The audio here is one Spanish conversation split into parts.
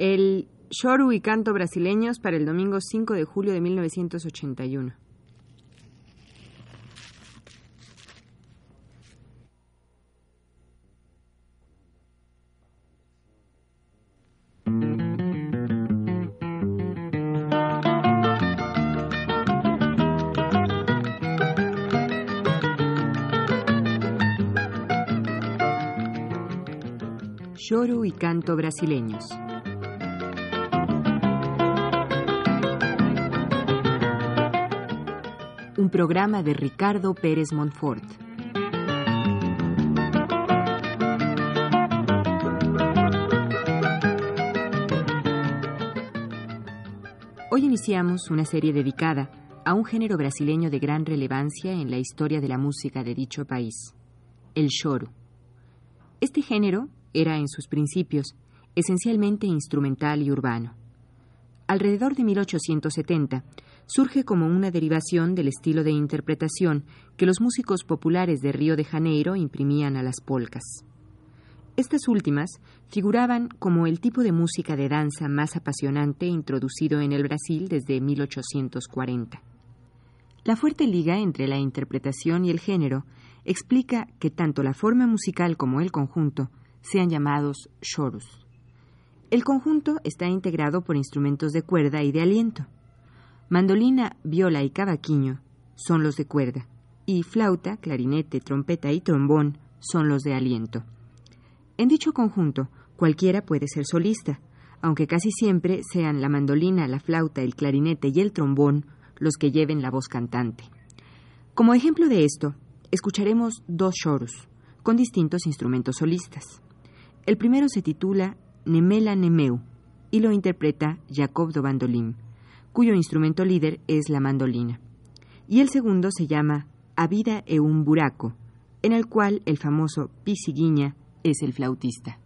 El Choru y canto brasileños para el domingo 5 de julio de 1981. Choro y canto brasileños. Programa de Ricardo Pérez Montfort. Hoy iniciamos una serie dedicada a un género brasileño de gran relevancia en la historia de la música de dicho país, el choro. Este género era en sus principios esencialmente instrumental y urbano. Alrededor de 1870 surge como una derivación del estilo de interpretación que los músicos populares de Río de Janeiro imprimían a las polcas. Estas últimas figuraban como el tipo de música de danza más apasionante introducido en el Brasil desde 1840. La fuerte liga entre la interpretación y el género explica que tanto la forma musical como el conjunto sean llamados choros. El conjunto está integrado por instrumentos de cuerda y de aliento. Mandolina, viola y cavaquinho son los de cuerda, y flauta, clarinete, trompeta y trombón son los de aliento. En dicho conjunto, cualquiera puede ser solista, aunque casi siempre sean la mandolina, la flauta, el clarinete y el trombón los que lleven la voz cantante. Como ejemplo de esto, escucharemos dos choros, con distintos instrumentos solistas. El primero se titula Nemela Nemeu y lo interpreta Jacob do Bandolim, cuyo instrumento líder es la mandolina. Y el segundo se llama A vida e un buraco, en el cual el famoso Pisiguiña es el flautista.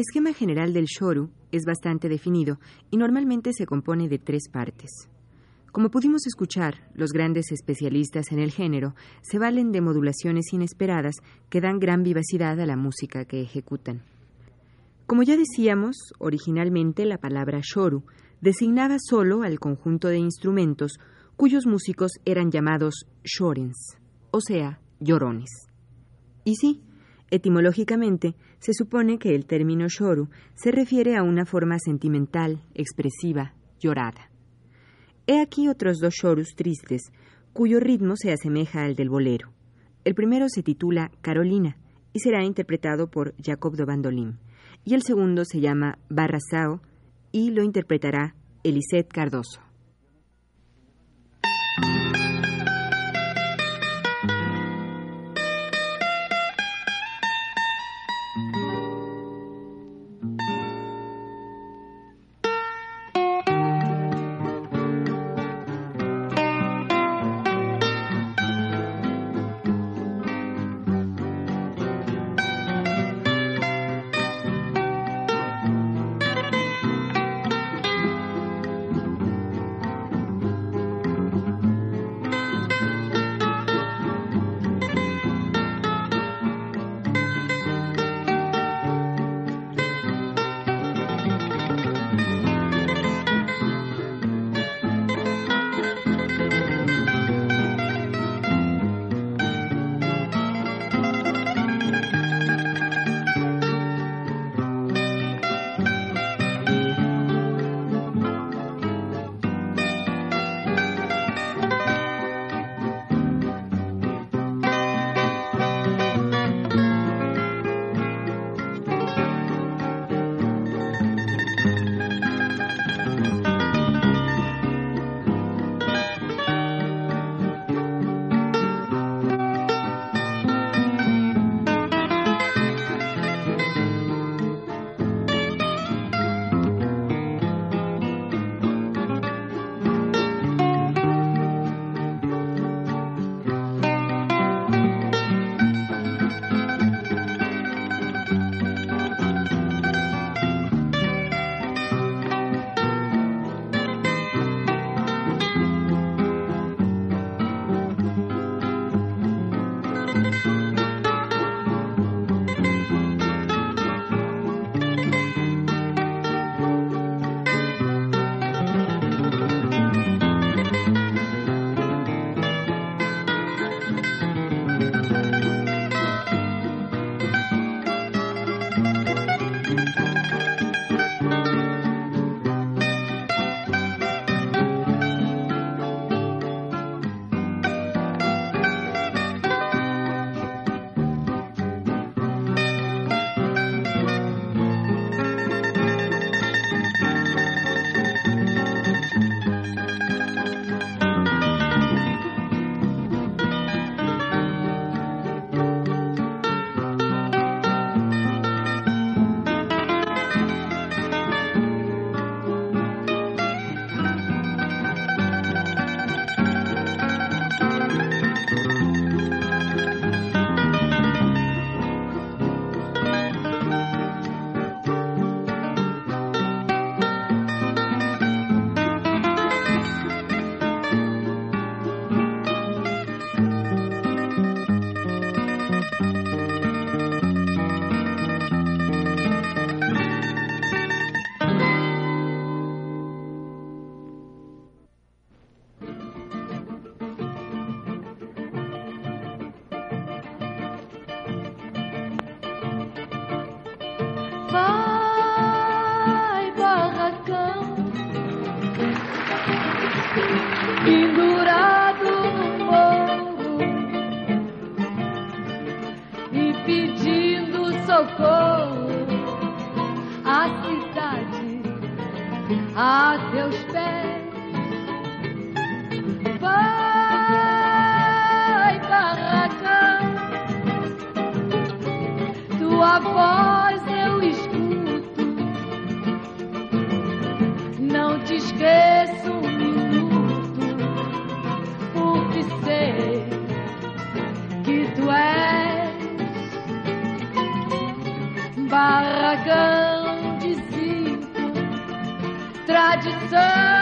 El esquema general del shoru es bastante definido y normalmente se compone de tres partes. Como pudimos escuchar, los grandes especialistas en el género se valen de modulaciones inesperadas que dan gran vivacidad a la música que ejecutan. Como ya decíamos, originalmente la palabra shoru designaba solo al conjunto de instrumentos cuyos músicos eran llamados shorens, o sea, llorones. Y sí, Etimológicamente, se supone que el término shoru se refiere a una forma sentimental, expresiva, llorada. He aquí otros dos shorus tristes, cuyo ritmo se asemeja al del bolero. El primero se titula Carolina y será interpretado por Jacob de Bandolim, y el segundo se llama Barrasao y lo interpretará Elisette Cardoso. a teus pés. Vai, barracão, tua voz. tradição.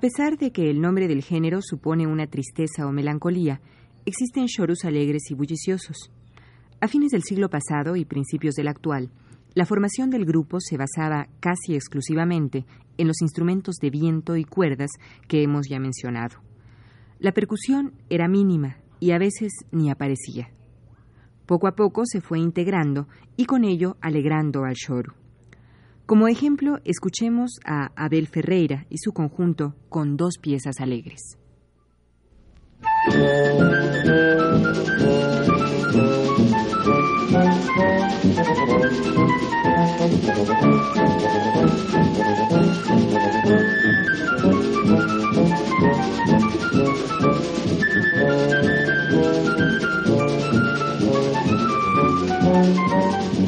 Pesar de que el nombre del género supone una tristeza o melancolía, existen chorus alegres y bulliciosos. A fines del siglo pasado y principios del actual, la formación del grupo se basaba casi exclusivamente en los instrumentos de viento y cuerdas que hemos ya mencionado. La percusión era mínima y a veces ni aparecía. Poco a poco se fue integrando y con ello alegrando al choro. Como ejemplo, escuchemos a Abel Ferreira y su conjunto con dos piezas alegres.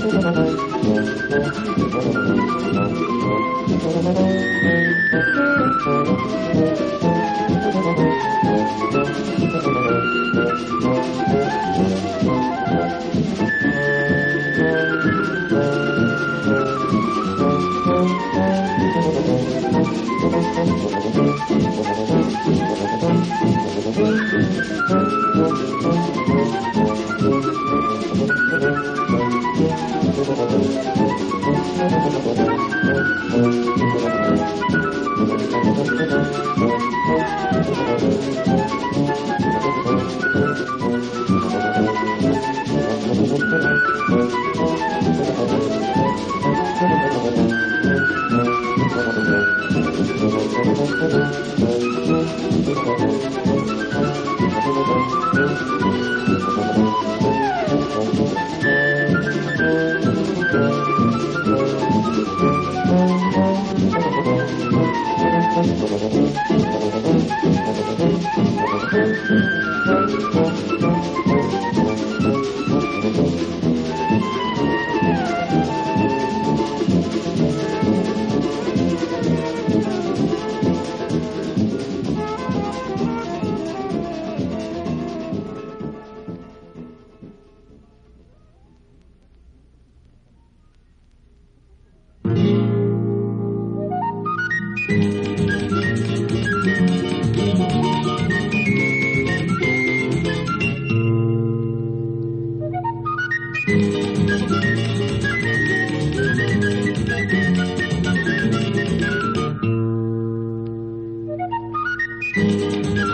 Thank you.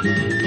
Thank you.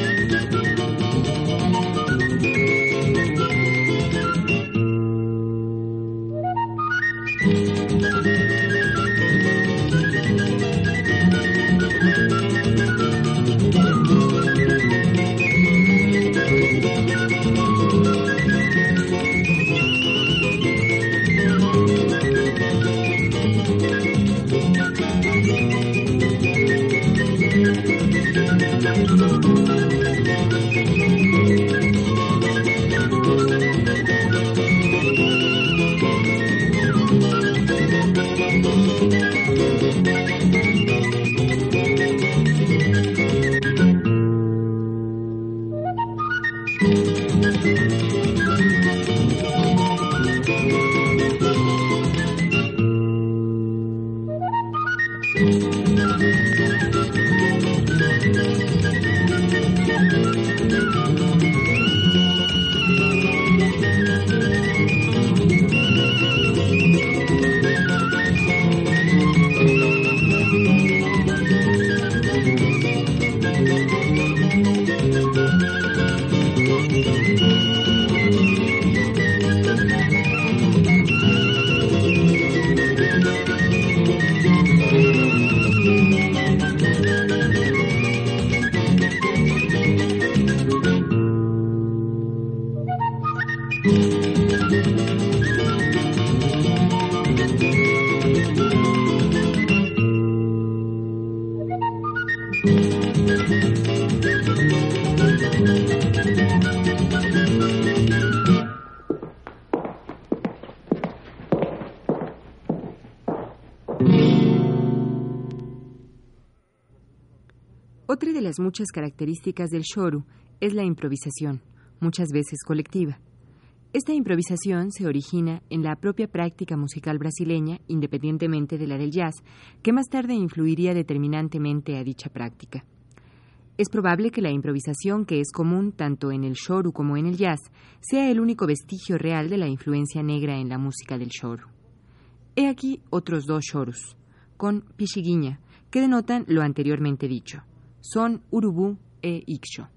Thank you. Las muchas características del shoru es la improvisación, muchas veces colectiva. Esta improvisación se origina en la propia práctica musical brasileña, independientemente de la del jazz, que más tarde influiría determinantemente a dicha práctica. Es probable que la improvisación, que es común tanto en el shoru como en el jazz, sea el único vestigio real de la influencia negra en la música del shoru. He aquí otros dos shorus, con pishiguiña, que denotan lo anteriormente dicho son Urubú e Iksho.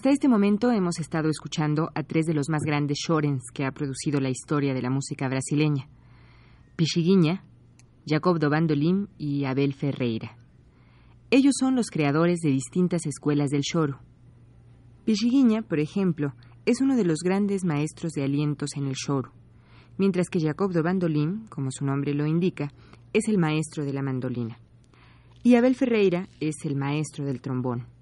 Hasta este momento hemos estado escuchando a tres de los más grandes shorens que ha producido la historia de la música brasileña. Pixiguinha, Jacob do Bandolim y Abel Ferreira. Ellos son los creadores de distintas escuelas del choro. Pixiguinha, por ejemplo, es uno de los grandes maestros de alientos en el choro, mientras que Jacob do Bandolim, como su nombre lo indica, es el maestro de la mandolina. Y Abel Ferreira es el maestro del trombón.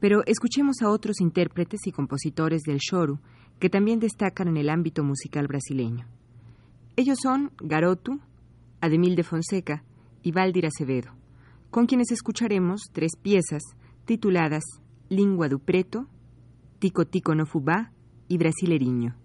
Pero escuchemos a otros intérpretes y compositores del choro que también destacan en el ámbito musical brasileño. Ellos son Garoto, Ademil de Fonseca y Valdir Acevedo, con quienes escucharemos tres piezas tituladas Lingua do Preto, Tico Tico no Fubá y Brasileriño.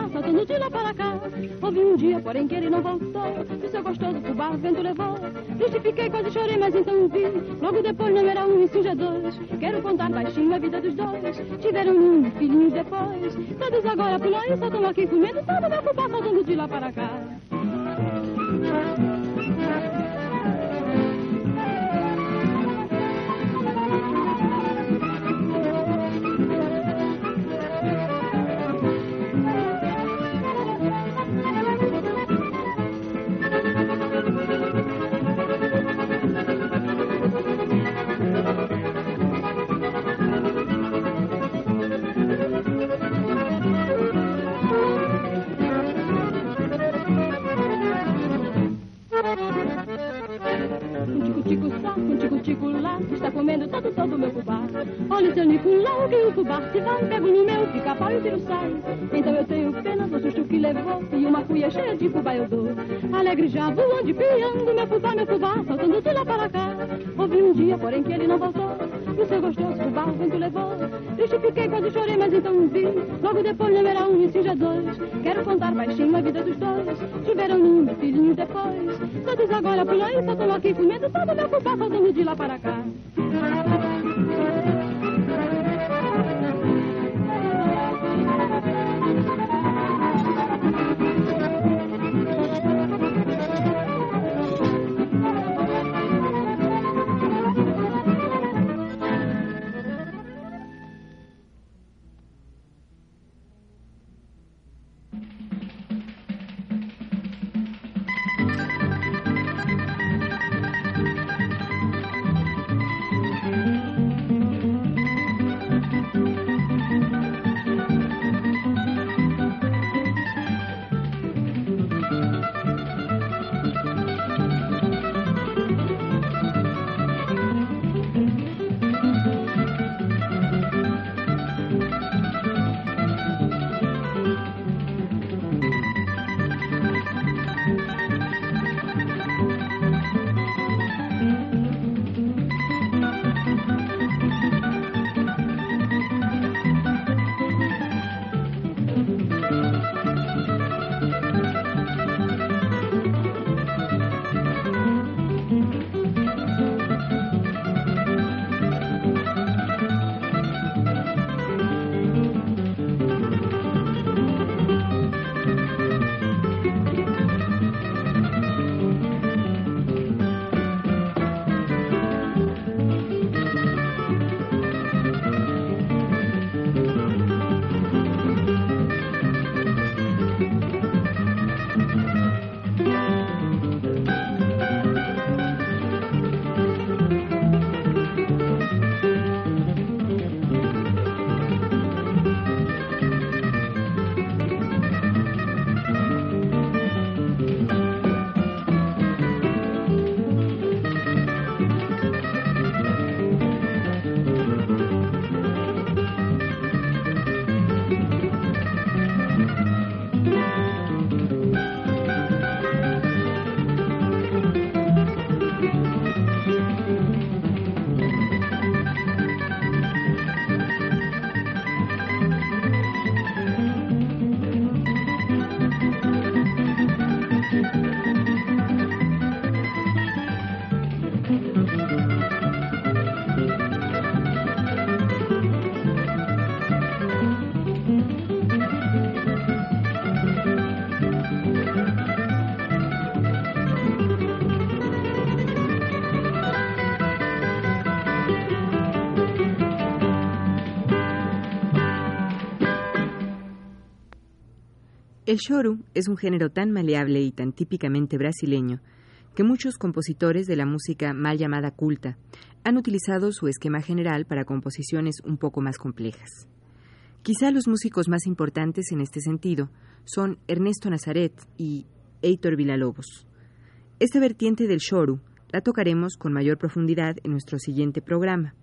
Fubá, saltando de lá para cá. Houve um dia, porém, que ele não voltou, o seu gostoso fubá, vento levou. Justifiquei, quase chorei, mas então vi, logo depois não era um e já dois. Quero contar baixinho a vida dos dois, tiveram um filhinho depois. Todos agora por aí, só estão aqui comendo, todo meu fubá, saltando de lá para cá. Fica pau e o tiro sai. Então eu tenho pena do susto que levou, e uma cuia cheia de fubá eu dou. Alegre já voando e piando, meu fubá, meu fubá, saltando de lá para cá. Ouvi um dia, porém, que ele não voltou, e o seu gostoso fubá o vento levou. Triste fiquei, quase chorei, mas então vi, logo depois número um e já dois. Quero contar baixinho a vida dos dois, tiveram um filhinho depois. Todos agora por aí, só tô aqui comendo todo meu fubá, saltando de lá para cá. El choro es un género tan maleable y tan típicamente brasileño que muchos compositores de la música mal llamada culta han utilizado su esquema general para composiciones un poco más complejas. Quizá los músicos más importantes en este sentido son Ernesto Nazaret y Heitor Villalobos. Esta vertiente del choro la tocaremos con mayor profundidad en nuestro siguiente programa.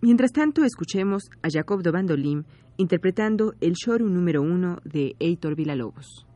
Mientras tanto, escuchemos a Jacob do Bandolim interpretando el choro número uno de Heitor Villalobos.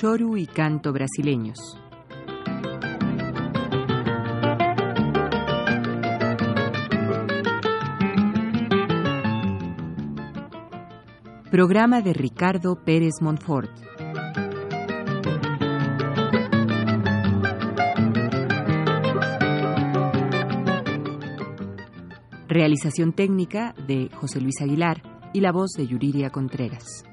Choru y canto brasileños. Programa de Ricardo Pérez Montfort. Realización técnica de José Luis Aguilar y la voz de Yuriria Contreras.